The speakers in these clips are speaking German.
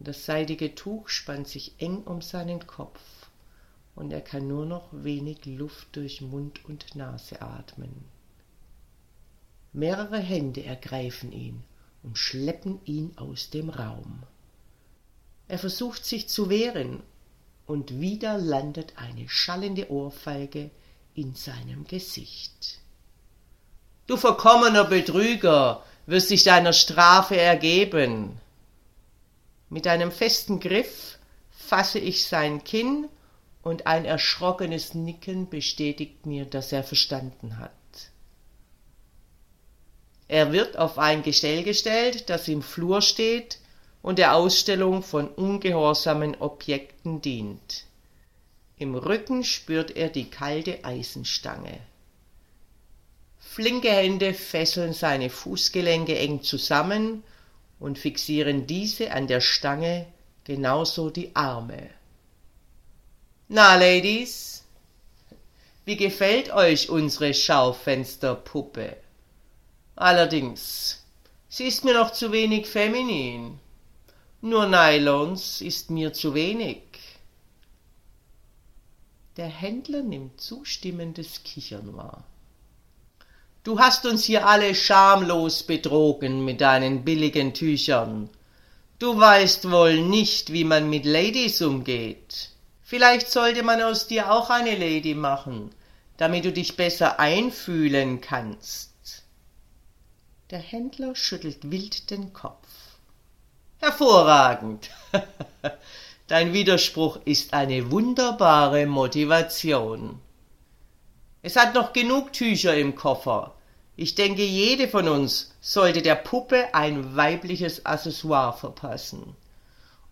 Das seidige Tuch spannt sich eng um seinen Kopf, und er kann nur noch wenig Luft durch Mund und Nase atmen. Mehrere Hände ergreifen ihn und schleppen ihn aus dem Raum. Er versucht sich zu wehren, und wieder landet eine schallende Ohrfeige in seinem Gesicht. Du verkommener Betrüger, wirst dich deiner Strafe ergeben. Mit einem festen Griff fasse ich sein Kinn und ein erschrockenes Nicken bestätigt mir, dass er verstanden hat. Er wird auf ein Gestell gestellt, das im Flur steht und der Ausstellung von ungehorsamen Objekten dient. Im Rücken spürt er die kalte Eisenstange. Flinke Hände fesseln seine Fußgelenke eng zusammen und fixieren diese an der Stange, genauso die Arme. Na, Ladies, wie gefällt euch unsere Schaufensterpuppe? Allerdings, sie ist mir noch zu wenig feminin. Nur Nylons ist mir zu wenig. Der Händler nimmt zustimmendes Kichern wahr. Du hast uns hier alle schamlos betrogen mit deinen billigen Tüchern. Du weißt wohl nicht, wie man mit Ladies umgeht. Vielleicht sollte man aus dir auch eine Lady machen, damit du dich besser einfühlen kannst. Der Händler schüttelt wild den Kopf. Hervorragend. Dein Widerspruch ist eine wunderbare Motivation. Es hat noch genug Tücher im Koffer. Ich denke, jede von uns sollte der Puppe ein weibliches Accessoire verpassen.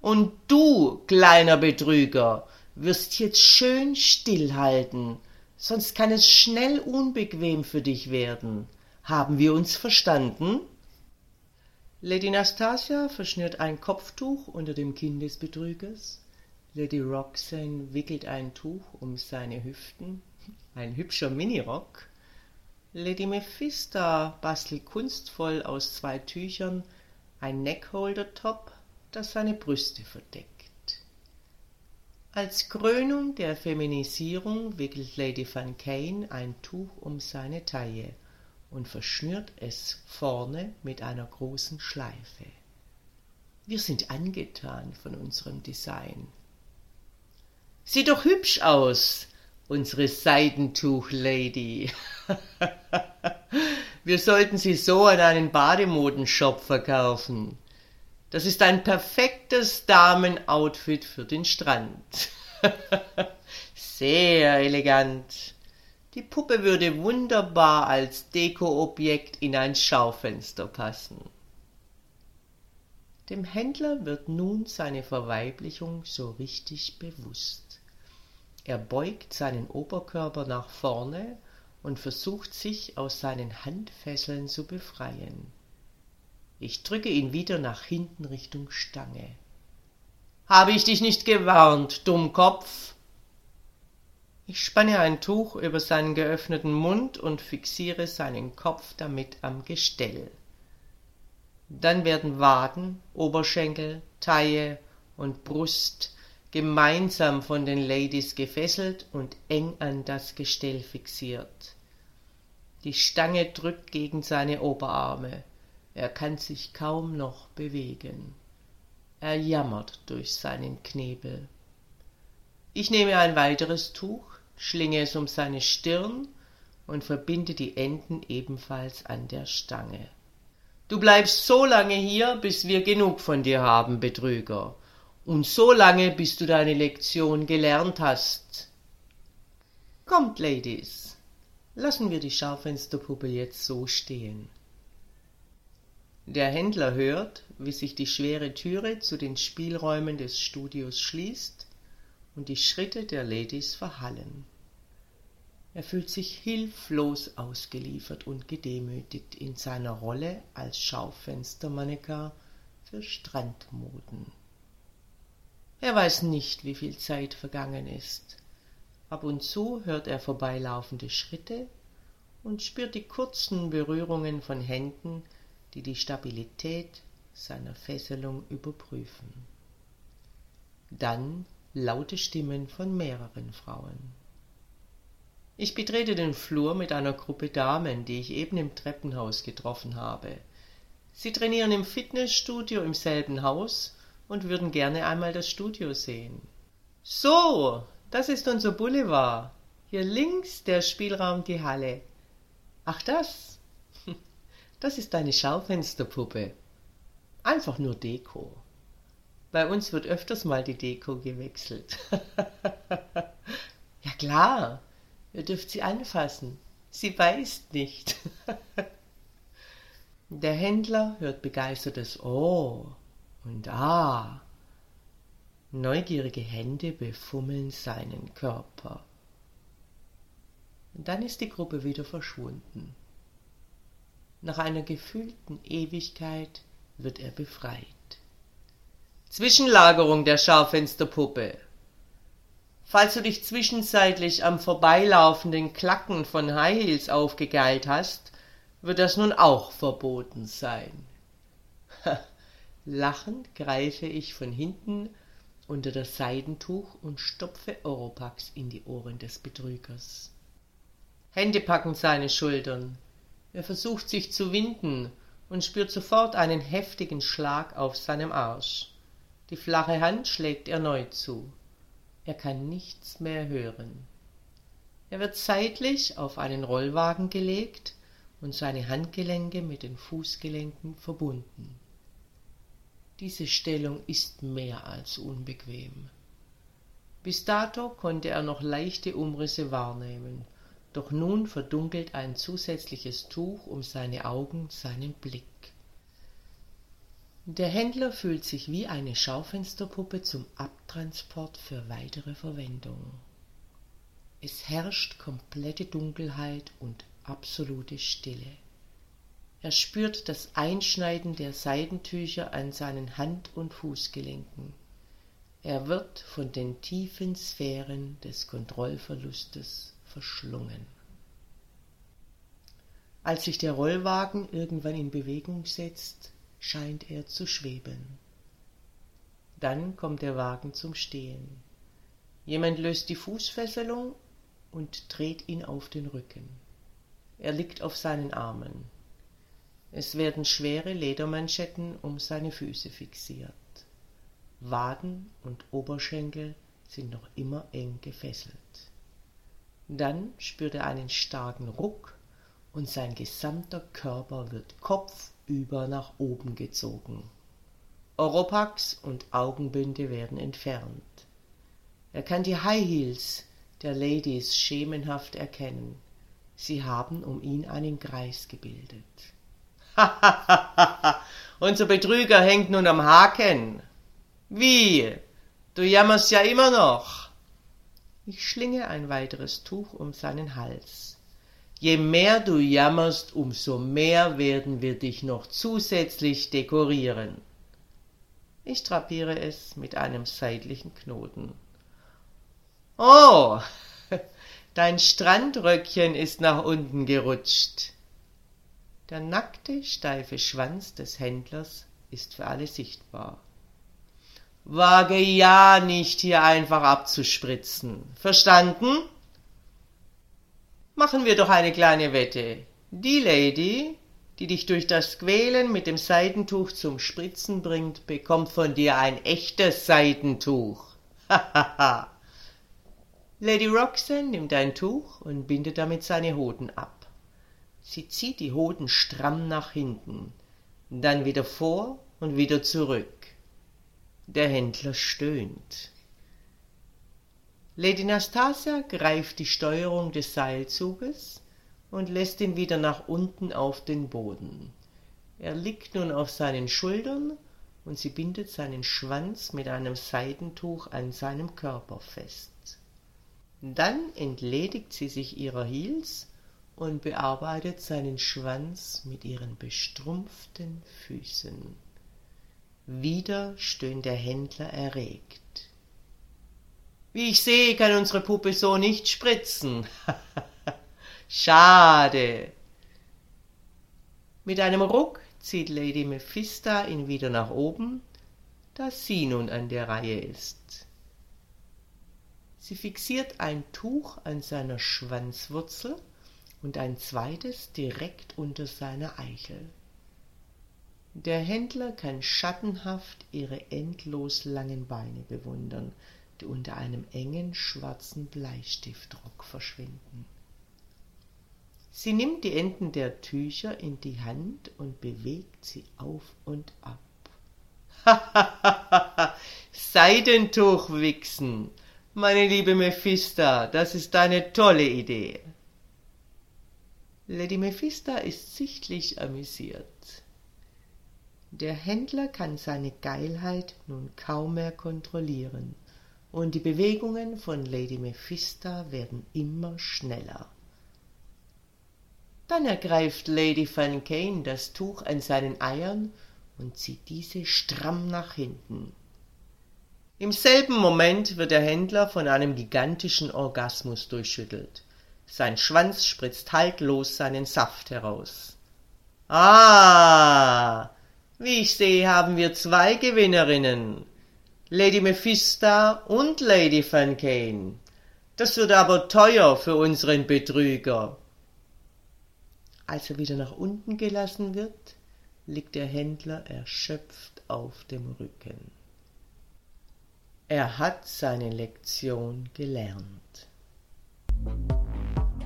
Und du, kleiner Betrüger, wirst jetzt schön stillhalten, sonst kann es schnell unbequem für dich werden. Haben wir uns verstanden? Lady Nastasia verschnürt ein Kopftuch unter dem Kinn des Betrügers. Lady Roxanne wickelt ein Tuch um seine Hüften. Ein hübscher Minirock. Lady Mephista bastelt kunstvoll aus zwei Tüchern ein Neckholder-Top, das seine Brüste verdeckt. Als Krönung der Feminisierung wickelt Lady Van Kane ein Tuch um seine Taille und verschnürt es vorne mit einer großen Schleife. Wir sind angetan von unserem Design. Sieht doch hübsch aus, unsere Seidentuch-Lady. Wir sollten sie so an einen Bademodenshop verkaufen. Das ist ein perfektes Damenoutfit für den Strand. Sehr elegant. Die Puppe würde wunderbar als Dekoobjekt in ein Schaufenster passen. Dem Händler wird nun seine Verweiblichung so richtig bewusst. Er beugt seinen Oberkörper nach vorne und versucht sich aus seinen Handfesseln zu befreien. Ich drücke ihn wieder nach hinten Richtung Stange. Habe ich dich nicht gewarnt, Dummkopf? Ich spanne ein Tuch über seinen geöffneten Mund und fixiere seinen Kopf damit am Gestell. Dann werden Waden, Oberschenkel, Taille und Brust gemeinsam von den Ladies gefesselt und eng an das Gestell fixiert. Die Stange drückt gegen seine Oberarme. Er kann sich kaum noch bewegen. Er jammert durch seinen Knebel. Ich nehme ein weiteres Tuch, schlinge es um seine Stirn und verbinde die Enden ebenfalls an der Stange. Du bleibst so lange hier, bis wir genug von dir haben, Betrüger, und so lange, bis du deine Lektion gelernt hast. Kommt, Ladies, lassen wir die Schaufensterpuppe jetzt so stehen. Der Händler hört, wie sich die schwere Türe zu den Spielräumen des Studios schließt und die Schritte der Ladies verhallen. Er fühlt sich hilflos ausgeliefert und gedemütigt in seiner Rolle als Schaufenstermannequin für Strandmoden. Er weiß nicht, wie viel Zeit vergangen ist. Ab und zu hört er vorbeilaufende Schritte und spürt die kurzen Berührungen von Händen, die die Stabilität seiner Fesselung überprüfen. Dann laute Stimmen von mehreren Frauen. Ich betrete den Flur mit einer Gruppe Damen, die ich eben im Treppenhaus getroffen habe. Sie trainieren im Fitnessstudio im selben Haus und würden gerne einmal das Studio sehen. So, das ist unser Boulevard. Hier links der Spielraum die Halle. Ach das? Das ist eine Schaufensterpuppe. Einfach nur Deko. Bei uns wird öfters mal die Deko gewechselt. ja klar, ihr dürft sie anfassen. Sie beißt nicht. Der Händler hört begeistertes Oh und Ah. Neugierige Hände befummeln seinen Körper. Und dann ist die Gruppe wieder verschwunden. Nach einer gefühlten Ewigkeit wird er befreit. Zwischenlagerung der Schaufensterpuppe. Falls du dich zwischenzeitlich am vorbeilaufenden Klacken von High Heels aufgegeilt hast, wird das nun auch verboten sein. Lachend greife ich von hinten unter das Seidentuch und stopfe Oropax in die Ohren des Betrügers. Hände packen seine Schultern. Er versucht sich zu winden und spürt sofort einen heftigen Schlag auf seinem Arsch. Die flache Hand schlägt erneut zu. Er kann nichts mehr hören. Er wird seitlich auf einen Rollwagen gelegt und seine Handgelenke mit den Fußgelenken verbunden. Diese Stellung ist mehr als unbequem. Bis dato konnte er noch leichte Umrisse wahrnehmen, doch nun verdunkelt ein zusätzliches Tuch um seine Augen seinen Blick. Der Händler fühlt sich wie eine Schaufensterpuppe zum Abtransport für weitere Verwendung. Es herrscht komplette Dunkelheit und absolute Stille. Er spürt das Einschneiden der Seidentücher an seinen Hand- und Fußgelenken. Er wird von den tiefen Sphären des Kontrollverlustes verschlungen. Als sich der Rollwagen irgendwann in Bewegung setzt, scheint er zu schweben. Dann kommt der Wagen zum Stehen. Jemand löst die Fußfesselung und dreht ihn auf den Rücken. Er liegt auf seinen Armen. Es werden schwere Ledermanschetten um seine Füße fixiert. Waden und Oberschenkel sind noch immer eng gefesselt. Dann spürt er einen starken Ruck und sein gesamter Körper wird kopfüber nach oben gezogen. Oropax und Augenbünde werden entfernt. Er kann die High Heels der Ladies schemenhaft erkennen. Sie haben um ihn einen Kreis gebildet. Unser Betrüger hängt nun am Haken. Wie? Du jammerst ja immer noch. Ich schlinge ein weiteres Tuch um seinen Hals. Je mehr du jammerst, umso mehr werden wir dich noch zusätzlich dekorieren. Ich drapiere es mit einem seitlichen Knoten. Oh, dein Strandröckchen ist nach unten gerutscht. Der nackte, steife Schwanz des Händlers ist für alle sichtbar. Wage ja nicht, hier einfach abzuspritzen. Verstanden? Machen wir doch eine kleine Wette. Die Lady, die dich durch das Quälen mit dem Seidentuch zum Spritzen bringt, bekommt von dir ein echtes Seidentuch. Hahaha. Lady Roxanne nimmt ein Tuch und bindet damit seine Hoden ab. Sie zieht die Hoden stramm nach hinten, dann wieder vor und wieder zurück. Der Händler stöhnt. Lady Nastasia greift die Steuerung des Seilzuges und lässt ihn wieder nach unten auf den Boden. Er liegt nun auf seinen Schultern und sie bindet seinen Schwanz mit einem Seidentuch an seinem Körper fest. Dann entledigt sie sich ihrer Heels und bearbeitet seinen Schwanz mit ihren bestrumpften Füßen. Wieder stöhnt der Händler erregt. Wie ich sehe, kann unsere Puppe so nicht spritzen. Schade. Mit einem Ruck zieht Lady Mephista ihn wieder nach oben, da sie nun an der Reihe ist. Sie fixiert ein Tuch an seiner Schwanzwurzel und ein zweites direkt unter seiner Eichel. Der Händler kann schattenhaft ihre endlos langen Beine bewundern, die unter einem engen schwarzen Bleistiftrock verschwinden. Sie nimmt die Enden der Tücher in die Hand und bewegt sie auf und ab. Seidentuch wichsen, meine liebe Mephista, das ist eine tolle Idee. Lady Mephista ist sichtlich amüsiert. Der Händler kann seine Geilheit nun kaum mehr kontrollieren, und die Bewegungen von Lady Mephista werden immer schneller. Dann ergreift Lady Van Kane das Tuch an seinen Eiern und zieht diese stramm nach hinten. Im selben Moment wird der Händler von einem gigantischen Orgasmus durchschüttelt. Sein Schwanz spritzt haltlos seinen Saft heraus. Ah, wie ich sehe, haben wir zwei Gewinnerinnen. Lady Mephista und Lady Van Kane. Das wird aber teuer für unseren Betrüger. Als er wieder nach unten gelassen wird, liegt der Händler erschöpft auf dem Rücken. Er hat seine Lektion gelernt.